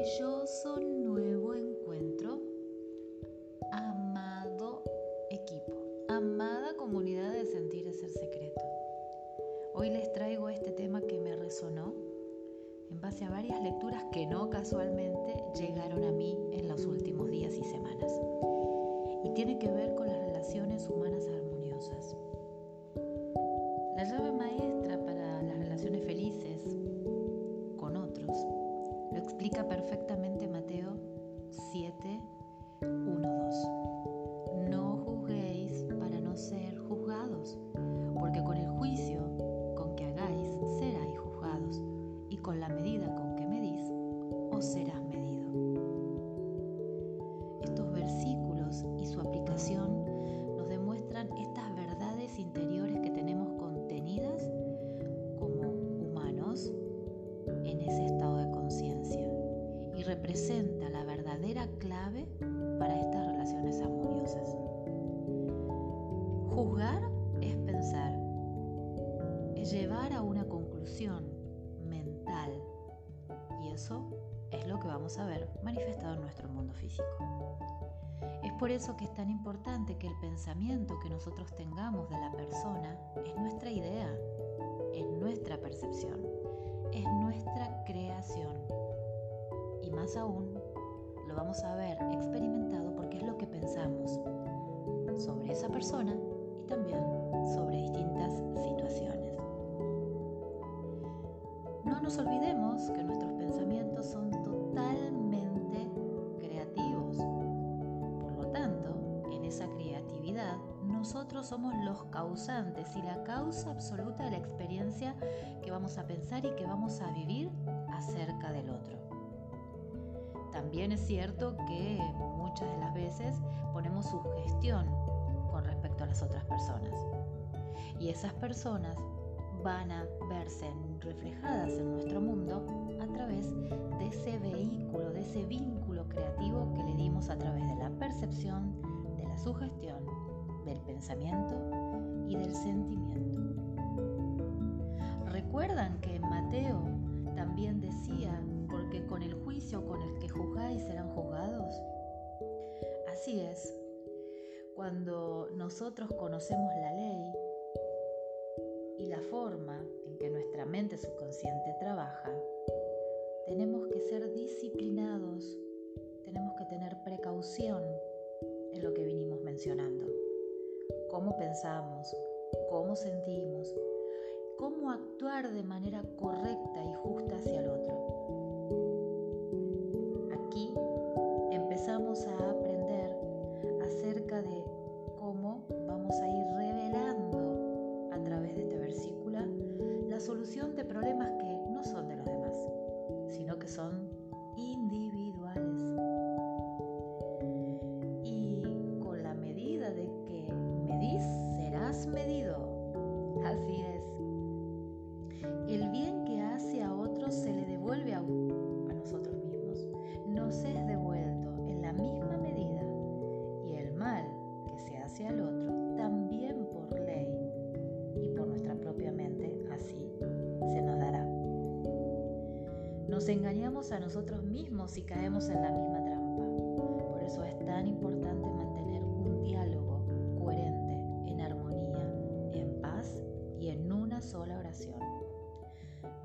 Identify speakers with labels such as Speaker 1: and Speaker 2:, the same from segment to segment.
Speaker 1: maravilloso ese estado de conciencia y representa la verdadera clave para estas relaciones armoniosas. Juzgar es pensar, es llevar a una conclusión mental y eso es lo que vamos a ver manifestado en nuestro mundo físico. Es por eso que es tan importante que el pensamiento que nosotros tengamos de la persona es nuestra idea, es nuestra percepción, es nuestra creación. Y más aún, lo vamos a ver experimentado porque es lo que pensamos sobre esa persona y también sobre distintas situaciones. No nos olvidemos que nuestros somos los causantes y la causa absoluta de la experiencia que vamos a pensar y que vamos a vivir acerca del otro. También es cierto que muchas de las veces ponemos sugestión con respecto a las otras personas. Y esas personas van a verse reflejadas en nuestro mundo a través de ese vehículo, de ese vínculo creativo que le dimos a través de la percepción, de la sugestión, del pensamiento y del sentimiento. ¿Recuerdan que Mateo también decía, porque con el juicio con el que juzgáis serán juzgados? Así es, cuando nosotros conocemos la ley y la forma en que nuestra mente subconsciente trabaja, tenemos que ser disciplinados, tenemos que tener precaución en lo que vinimos mencionando. Cómo pensamos, cómo sentimos, cómo actuar de manera correcta y justa hacia el otro. Aquí empezamos a engañamos a nosotros mismos y caemos en la misma trampa. Por eso es tan importante mantener un diálogo coherente, en armonía, en paz y en una sola oración.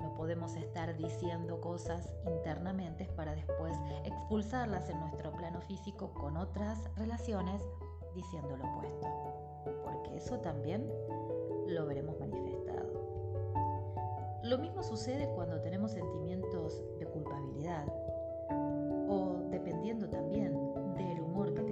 Speaker 1: No podemos estar diciendo cosas internamente para después expulsarlas en nuestro plano físico con otras relaciones diciendo lo opuesto, porque eso también lo veremos manifestado. Lo mismo sucede cuando tenemos sentimientos de culpabilidad o dependiendo también del humor que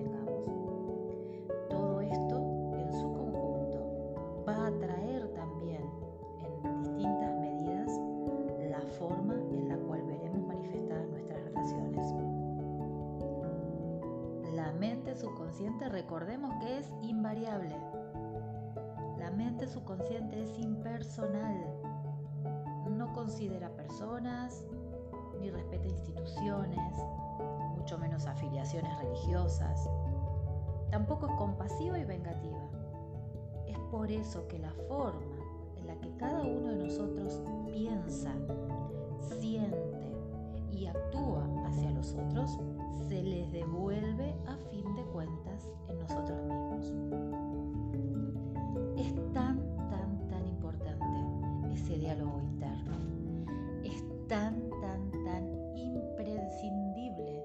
Speaker 1: tan, tan, tan imprescindible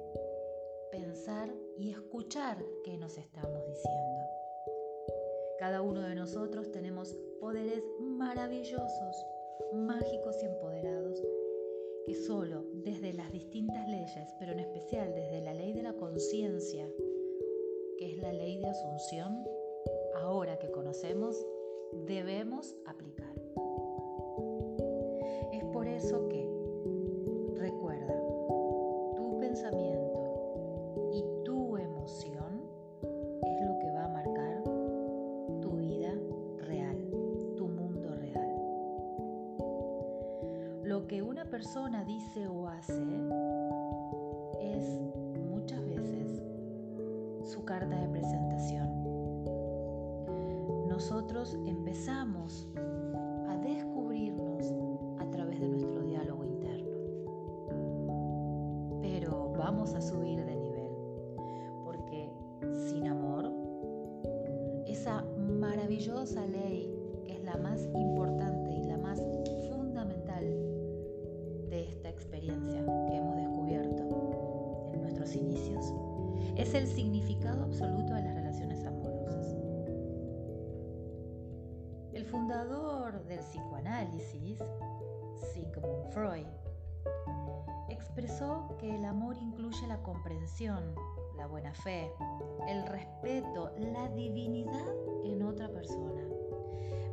Speaker 1: pensar y escuchar qué nos estamos diciendo. Cada uno de nosotros tenemos poderes maravillosos, mágicos y empoderados que solo desde las distintas leyes, pero en especial desde la ley de la conciencia, que es la ley de asunción, ahora que conocemos, debemos aplicar. Vamos a subir de nivel, porque sin amor, esa maravillosa ley que es la más importante y la más fundamental de esta experiencia que hemos descubierto en nuestros inicios, es el significado absoluto de las relaciones amorosas. El fundador del psicoanálisis, Sigmund Freud, que el amor incluye la comprensión, la buena fe, el respeto, la divinidad en otra persona.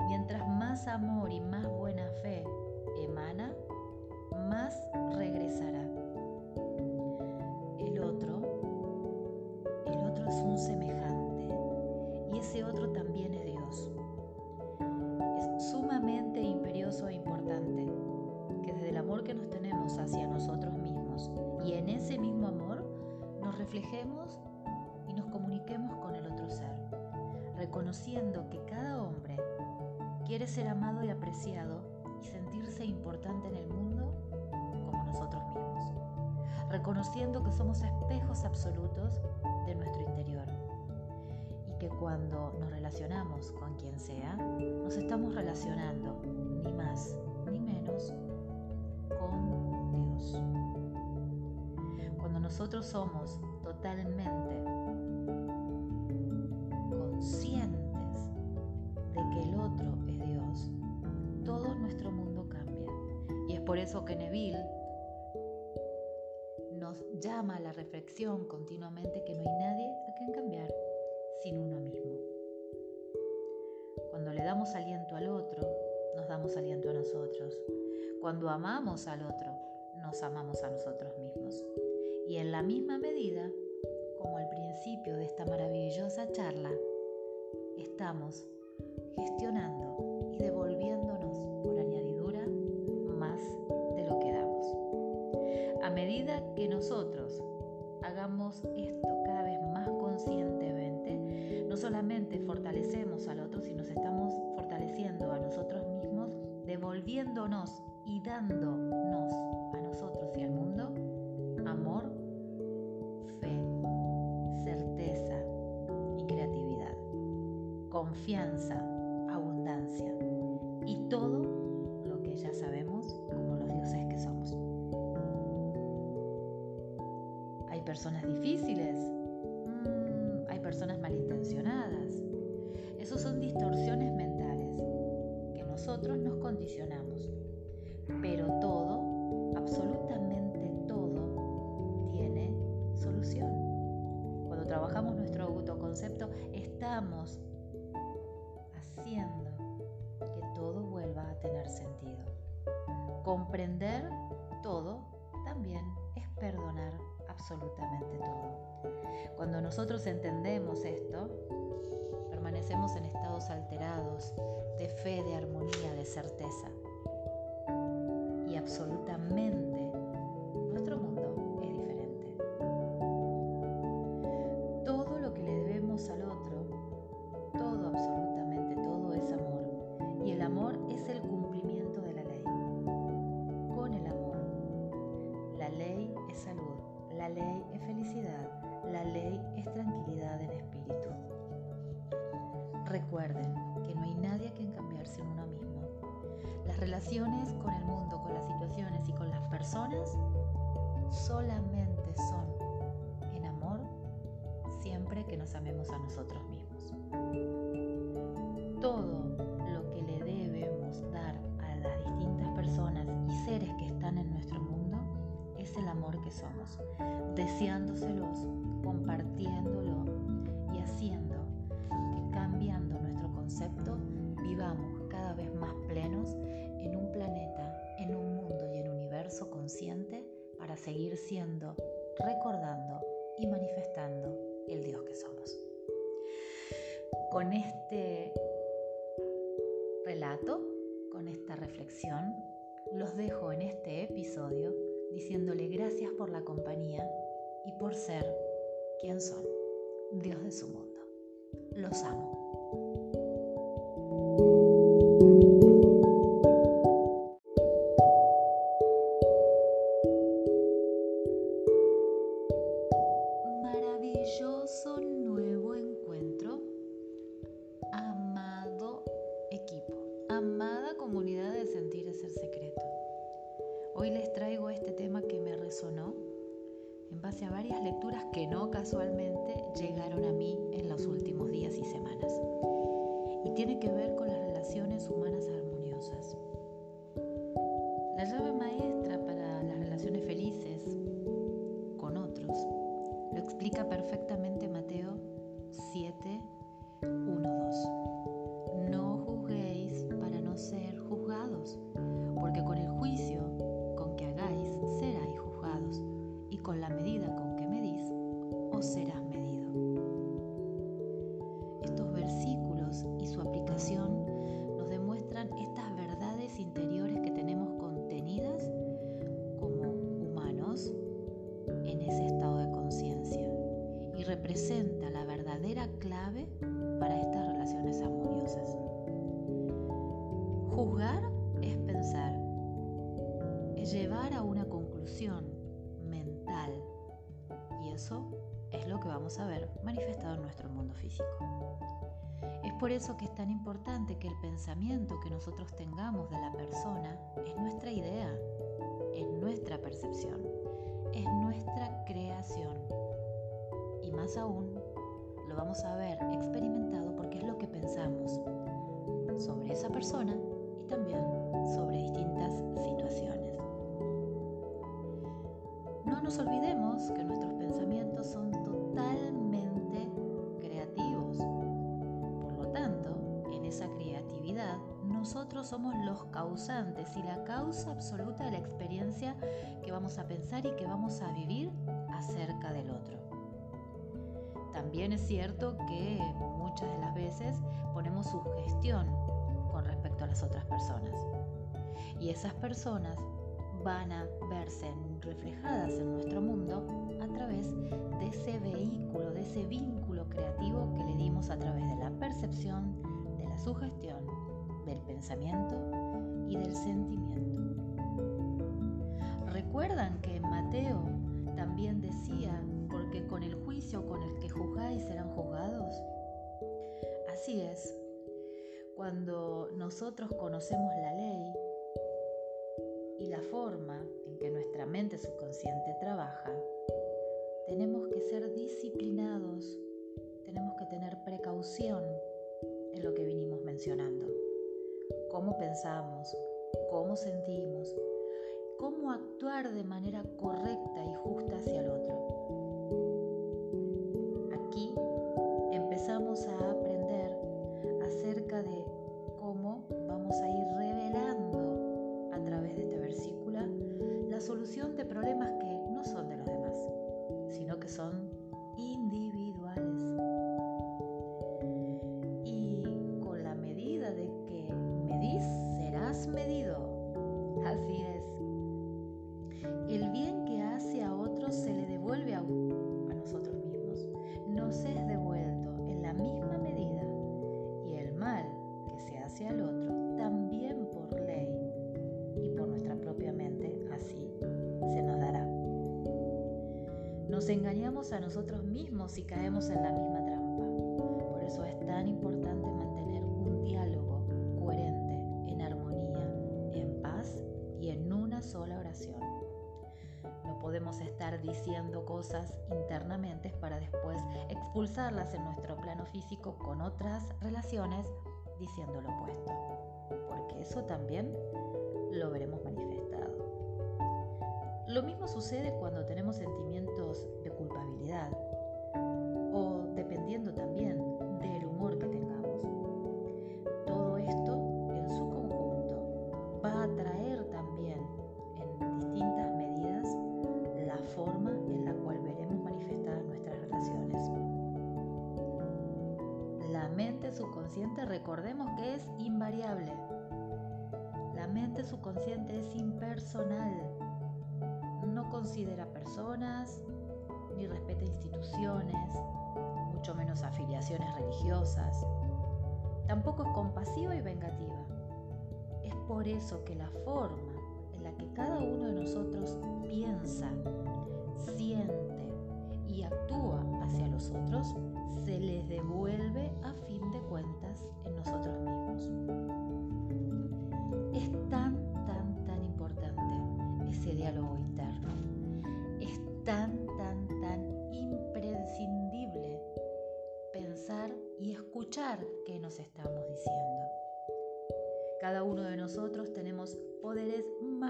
Speaker 1: Mientras más amor y más buena fe emana, más reconociendo que cada hombre quiere ser amado y apreciado y sentirse importante en el mundo como nosotros mismos, reconociendo que somos espejos absolutos de nuestro interior y que cuando nos relacionamos con quien sea, nos estamos relacionando ni más ni menos con Dios. Cuando nosotros somos totalmente eso que Neville nos llama a la reflexión continuamente que no hay nadie a quien cambiar sin uno mismo. Cuando le damos aliento al otro, nos damos aliento a nosotros. Cuando amamos al otro, nos amamos a nosotros mismos. Y en la misma medida, como al principio de esta maravillosa charla, estamos gestionando medida que nosotros hagamos esto cada vez más conscientemente, no solamente fortalecemos al otro, sino nos estamos fortaleciendo a nosotros mismos, devolviéndonos y dándonos a nosotros y al mundo Comprender todo también es perdonar absolutamente todo. Cuando nosotros entendemos esto, permanecemos en estados alterados de fe, de armonía, de certeza. Y absolutamente el amor que somos, deseándoselos, compartiéndolo y haciendo que cambiando nuestro concepto vivamos cada vez más plenos en un planeta, en un mundo y en un universo consciente para seguir siendo, recordando y manifestando el Dios que somos. Con este relato, con esta reflexión, los dejo en este episodio diciéndole gracias por la compañía y por ser quien son, Dios de su mundo. Los amo. Y tiene por eso que es tan importante que el pensamiento que nosotros tengamos de la persona es nuestra idea, es nuestra percepción, es nuestra creación. Y más aún, lo vamos a ver experimentado porque es lo que pensamos sobre esa persona y también sobre distintas situaciones. No nos olvidemos que nuestros pensamientos son totalmente somos los causantes y la causa absoluta de la experiencia que vamos a pensar y que vamos a vivir acerca del otro. También es cierto que muchas de las veces ponemos sugestión con respecto a las otras personas. Y esas personas van a verse reflejadas en nuestro mundo a través de ese vehículo, de ese vínculo creativo que le dimos a través de la percepción, de la sugestión, y del sentimiento. ¿Recuerdan que Mateo también decía, porque con el juicio con el que juzgáis serán juzgados? Así es, cuando nosotros conocemos la ley, y la forma en que nuestra mente subconsciente trabaja, tenemos que ser disciplinados, tenemos que tener precaución en lo que vinimos mencionando. Cómo pensamos, cómo sentimos, cómo actuar de manera correcta y justa hacia el otro. Nos engañamos a nosotros mismos y caemos en la misma trampa. Por eso es tan importante mantener un diálogo coherente, en armonía, en paz y en una sola oración. No podemos estar diciendo cosas internamente para después expulsarlas en nuestro plano físico con otras relaciones diciendo lo opuesto, porque eso también lo veremos manifestado. Lo mismo sucede cuando tenemos sentimientos de culpabilidad o dependiendo también del humor que tengamos. Todo esto en su conjunto va a traer también en distintas medidas la forma en la cual veremos manifestadas nuestras relaciones. La mente subconsciente recordemos que es invariable. La mente subconsciente es impersonal no considera personas, ni respeta instituciones, mucho menos afiliaciones religiosas. Tampoco es compasiva y vengativa. Es por eso que la forma en la que cada uno de nosotros piensa, siente y actúa hacia los otros se les devuelve a fin de cuentas en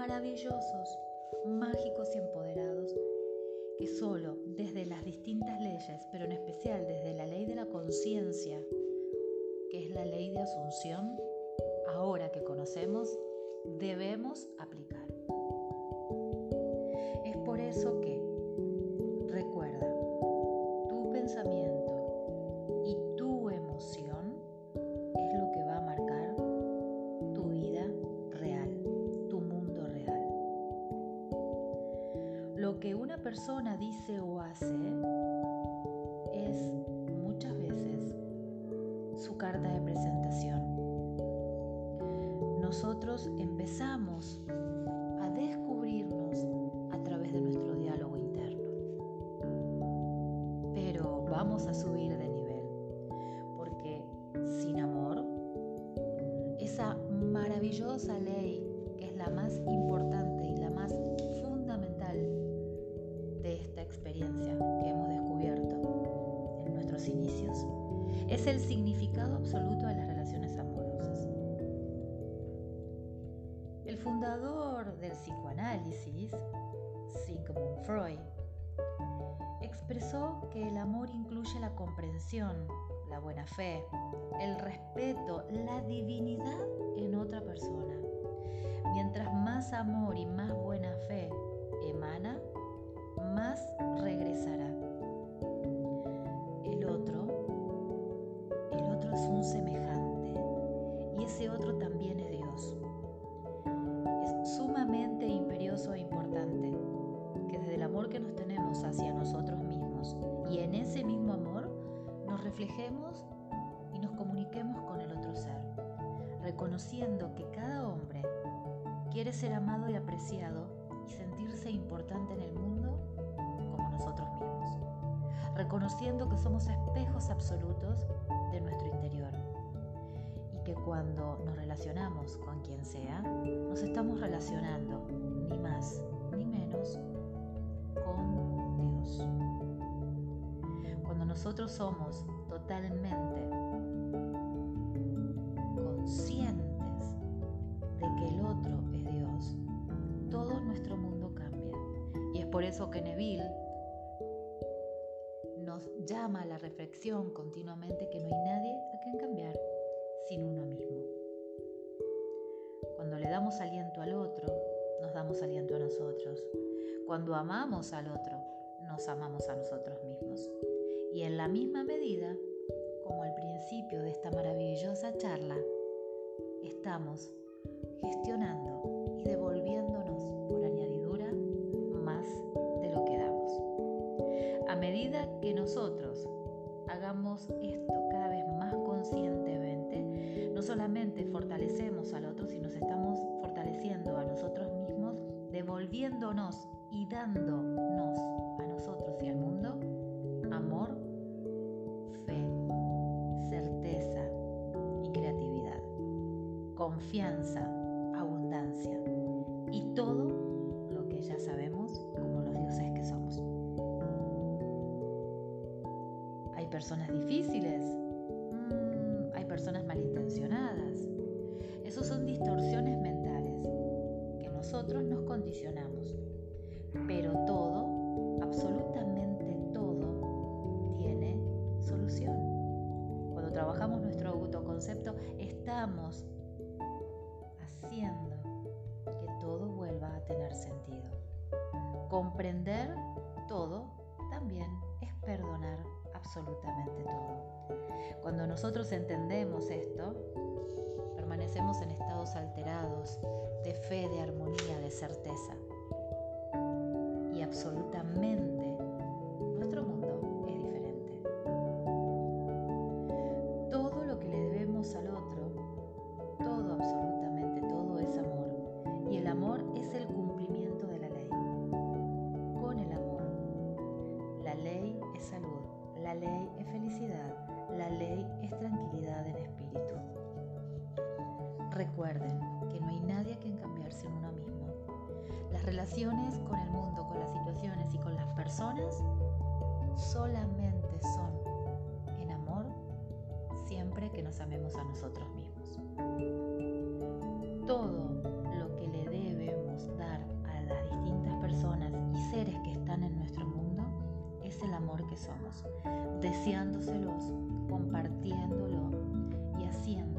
Speaker 1: maravillosos, mágicos y empoderados que solo desde las distintas leyes, pero en especial desde la ley de la conciencia, que es la ley de asunción, ahora que conocemos, debemos aplicar. Es por eso que, El fundador del psicoanálisis, Sigmund Freud, expresó que el amor incluye la comprensión, la buena fe, el respeto, la divinidad en otra persona. Mientras más amor y más buena fe emana, más regresará. Reconociendo que somos espejos absolutos de nuestro interior y que cuando nos relacionamos con quien sea, nos estamos relacionando ni más ni menos con Dios. Cuando nosotros somos totalmente conscientes de que el otro es Dios, todo nuestro mundo cambia. Y es por eso que Neville llama a la reflexión continuamente que no hay nadie a quien cambiar sin uno mismo. Cuando le damos aliento al otro, nos damos aliento a nosotros. Cuando amamos al otro, nos amamos a nosotros mismos. Y en la misma medida, como al principio de esta maravillosa charla, estamos gestionando nosotros hagamos esto cada vez más conscientemente, no solamente fortalecemos al otro, sino que estamos fortaleciendo a nosotros mismos, devolviéndonos y dándonos a nosotros y al mundo amor, fe, certeza y creatividad, confianza Cuando nosotros entendemos esto, permanecemos en estados alterados de fe, de armonía, de certeza. Y absolutamente que deseándoselos, compartiéndolo y haciendo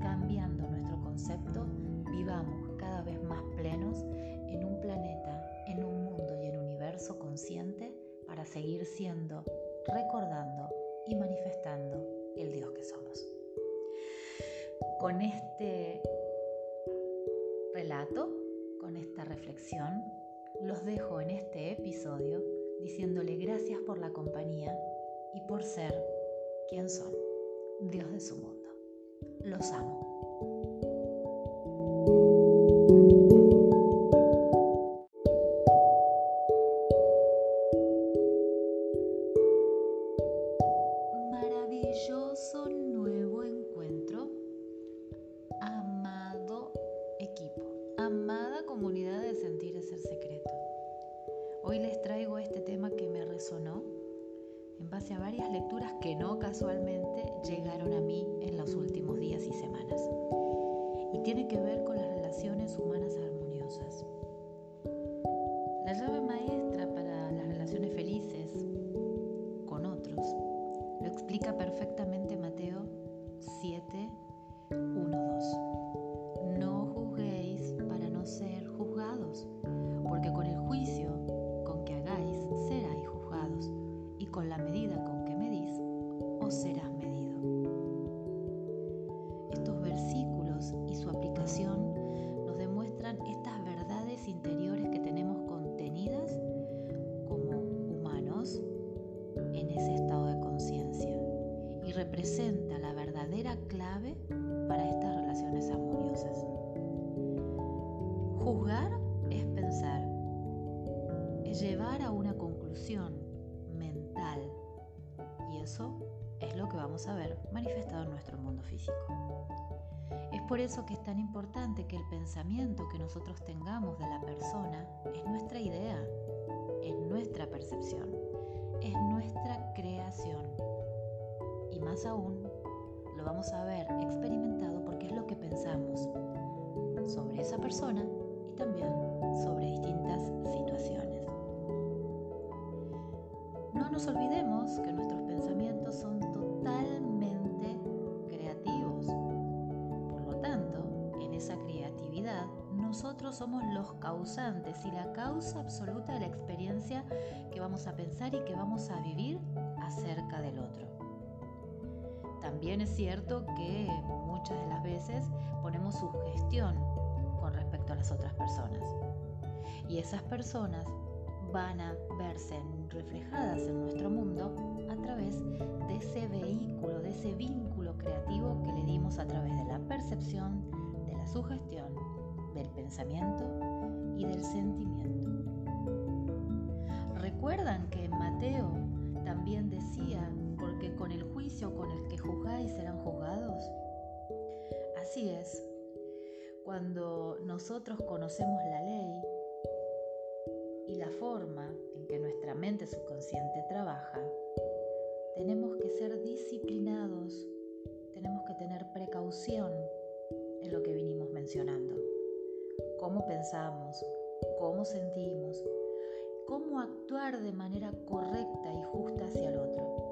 Speaker 1: cambiando nuestro concepto, vivamos cada vez más plenos en un planeta, en un mundo y en un universo consciente para seguir siendo, recordando y manifestando el Dios que somos. Con este relato, con esta reflexión, los dejo en este episodio diciéndole gracias por la compañía y por ser quien son, Dios de su mundo. Los amo. Es por eso que es tan importante que el pensamiento que nosotros tengamos de la persona es nuestra idea, es nuestra percepción, es nuestra creación. Y más aún, lo vamos a ver experimentado porque es lo que pensamos sobre esa persona y también sobre distintas situaciones. No nos olvidemos que nuestros pensamientos son totalmente somos los causantes y la causa absoluta de la experiencia que vamos a pensar y que vamos a vivir acerca del otro. También es cierto que muchas de las veces ponemos sugestión con respecto a las otras personas. Y esas personas van a verse reflejadas en nuestro mundo a través de ese vehículo, de ese vínculo creativo que le dimos a través de la percepción, de la sugestión, del pensamiento y del sentimiento. ¿Recuerdan que en Mateo también decía, porque con el juicio con el que juzgáis serán juzgados? Así es, Cuando nosotros conocemos la ley y la forma en que nuestra mente subconsciente trabaja, cómo sentimos, cómo actuar de manera correcta y justa hacia el otro.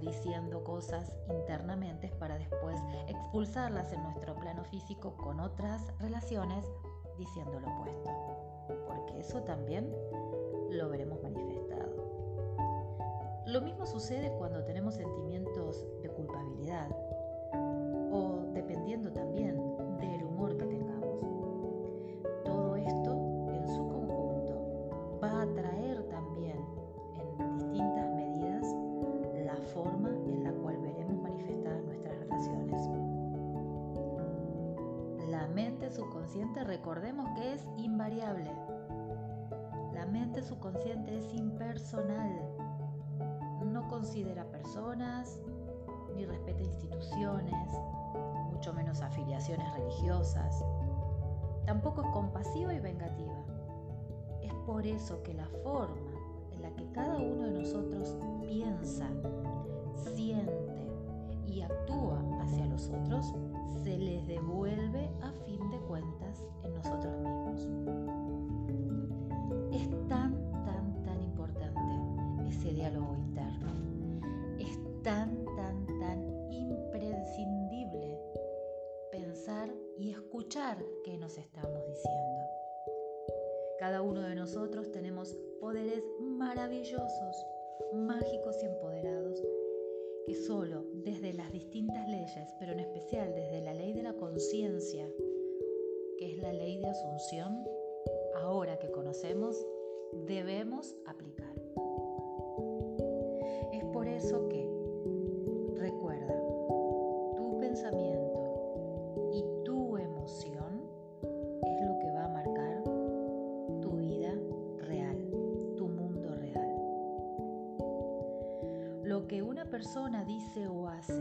Speaker 1: Diciendo cosas internamente para después expulsarlas en nuestro plano físico con otras relaciones diciendo lo opuesto, porque eso también lo veremos manifestado. Lo mismo sucede cuando tenemos sentimientos de culpabilidad o dependiendo también es impersonal. No considera personas, ni respeta instituciones, mucho menos afiliaciones religiosas. Tampoco es compasiva y vengativa. Es por eso que la forma en la que cada uno de nosotros piensa, siente y actúa hacia los otros se les devuelve a fin de cuentas en nosotros mismos. Escuchar qué nos estamos diciendo. Cada uno de nosotros tenemos poderes maravillosos, mágicos y empoderados que solo desde las distintas leyes, pero en especial desde la ley de la conciencia, que es la ley de asunción, ahora que conocemos, debemos aplicar. Es por eso que, Que una persona dice o hace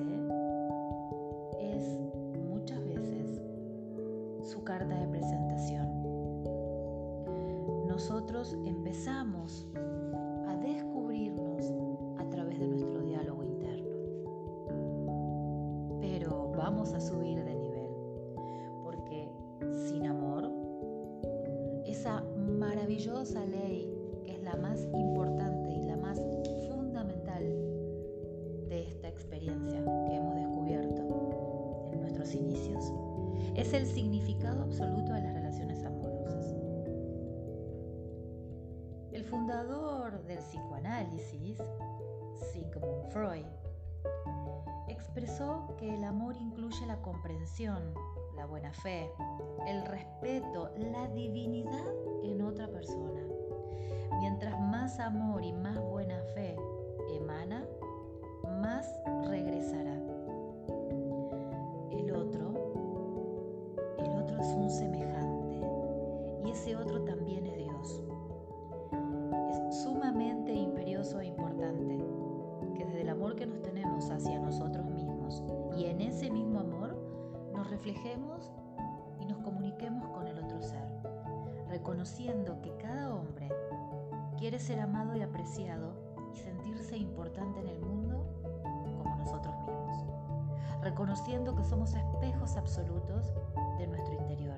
Speaker 1: la buena fe, el respeto, la divinidad en otra persona. Mientras más amor y más buena fe emana, reconociendo que cada hombre quiere ser amado y apreciado y sentirse importante en el mundo como nosotros mismos, reconociendo que somos espejos absolutos de nuestro interior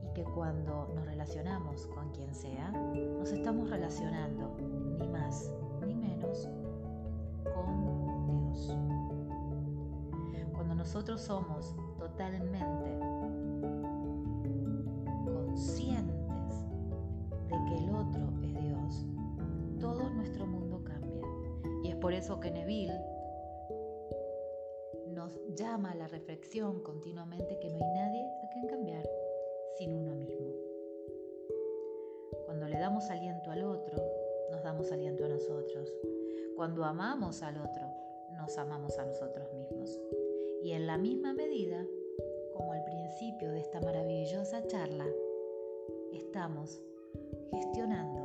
Speaker 1: y que cuando nos relacionamos con quien sea, nos estamos relacionando ni más ni menos con Dios. Cuando nosotros somos totalmente Que Neville nos llama a la reflexión continuamente que no hay nadie a quien cambiar sin uno mismo. Cuando le damos aliento al otro, nos damos aliento a nosotros. Cuando amamos al otro, nos amamos a nosotros mismos. Y en la misma medida, como al principio de esta maravillosa charla, estamos gestionando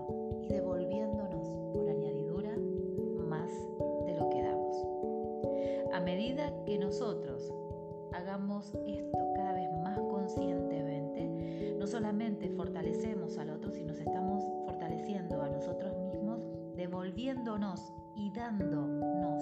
Speaker 1: que nosotros hagamos esto cada vez más conscientemente, no solamente fortalecemos al otro, sino nos estamos fortaleciendo a nosotros mismos, devolviéndonos y dándonos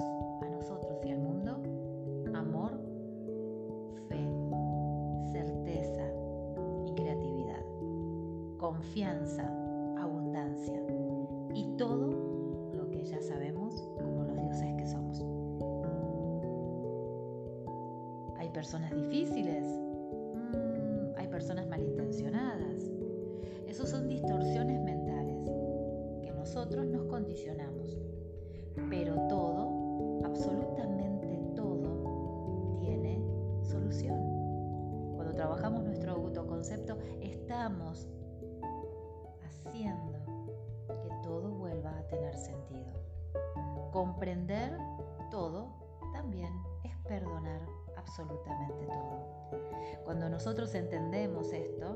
Speaker 1: nosotros entendemos esto,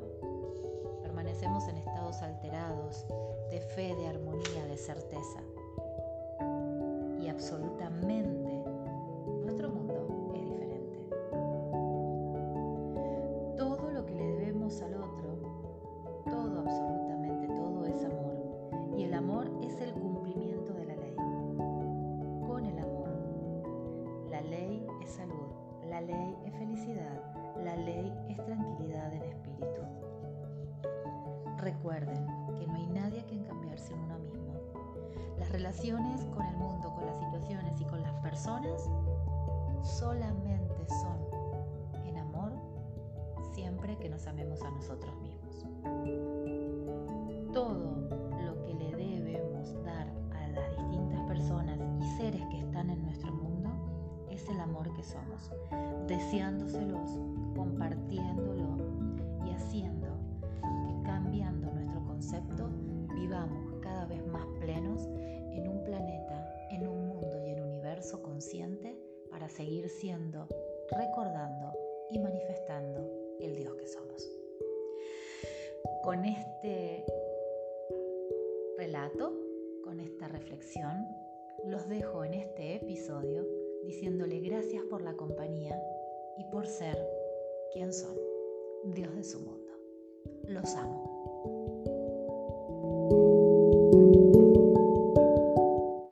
Speaker 1: permanecemos en estados alterados de fe, de armonía, de certeza. Y absolutamente Relaciones con el mundo, con las situaciones y con las personas solamente son en amor siempre que nos amemos a nosotros mismos. Todo lo que le debemos dar a las distintas personas y seres que están en nuestro mundo es el amor que somos, deseándoselos, compartiéndolo y haciendo que cambiando nuestro concepto vivamos cada vez más plenos seguir siendo, recordando y manifestando el Dios que somos. Con este relato, con esta reflexión, los dejo en este episodio diciéndole gracias por la compañía y por ser quien son, Dios de su mundo. Los amo.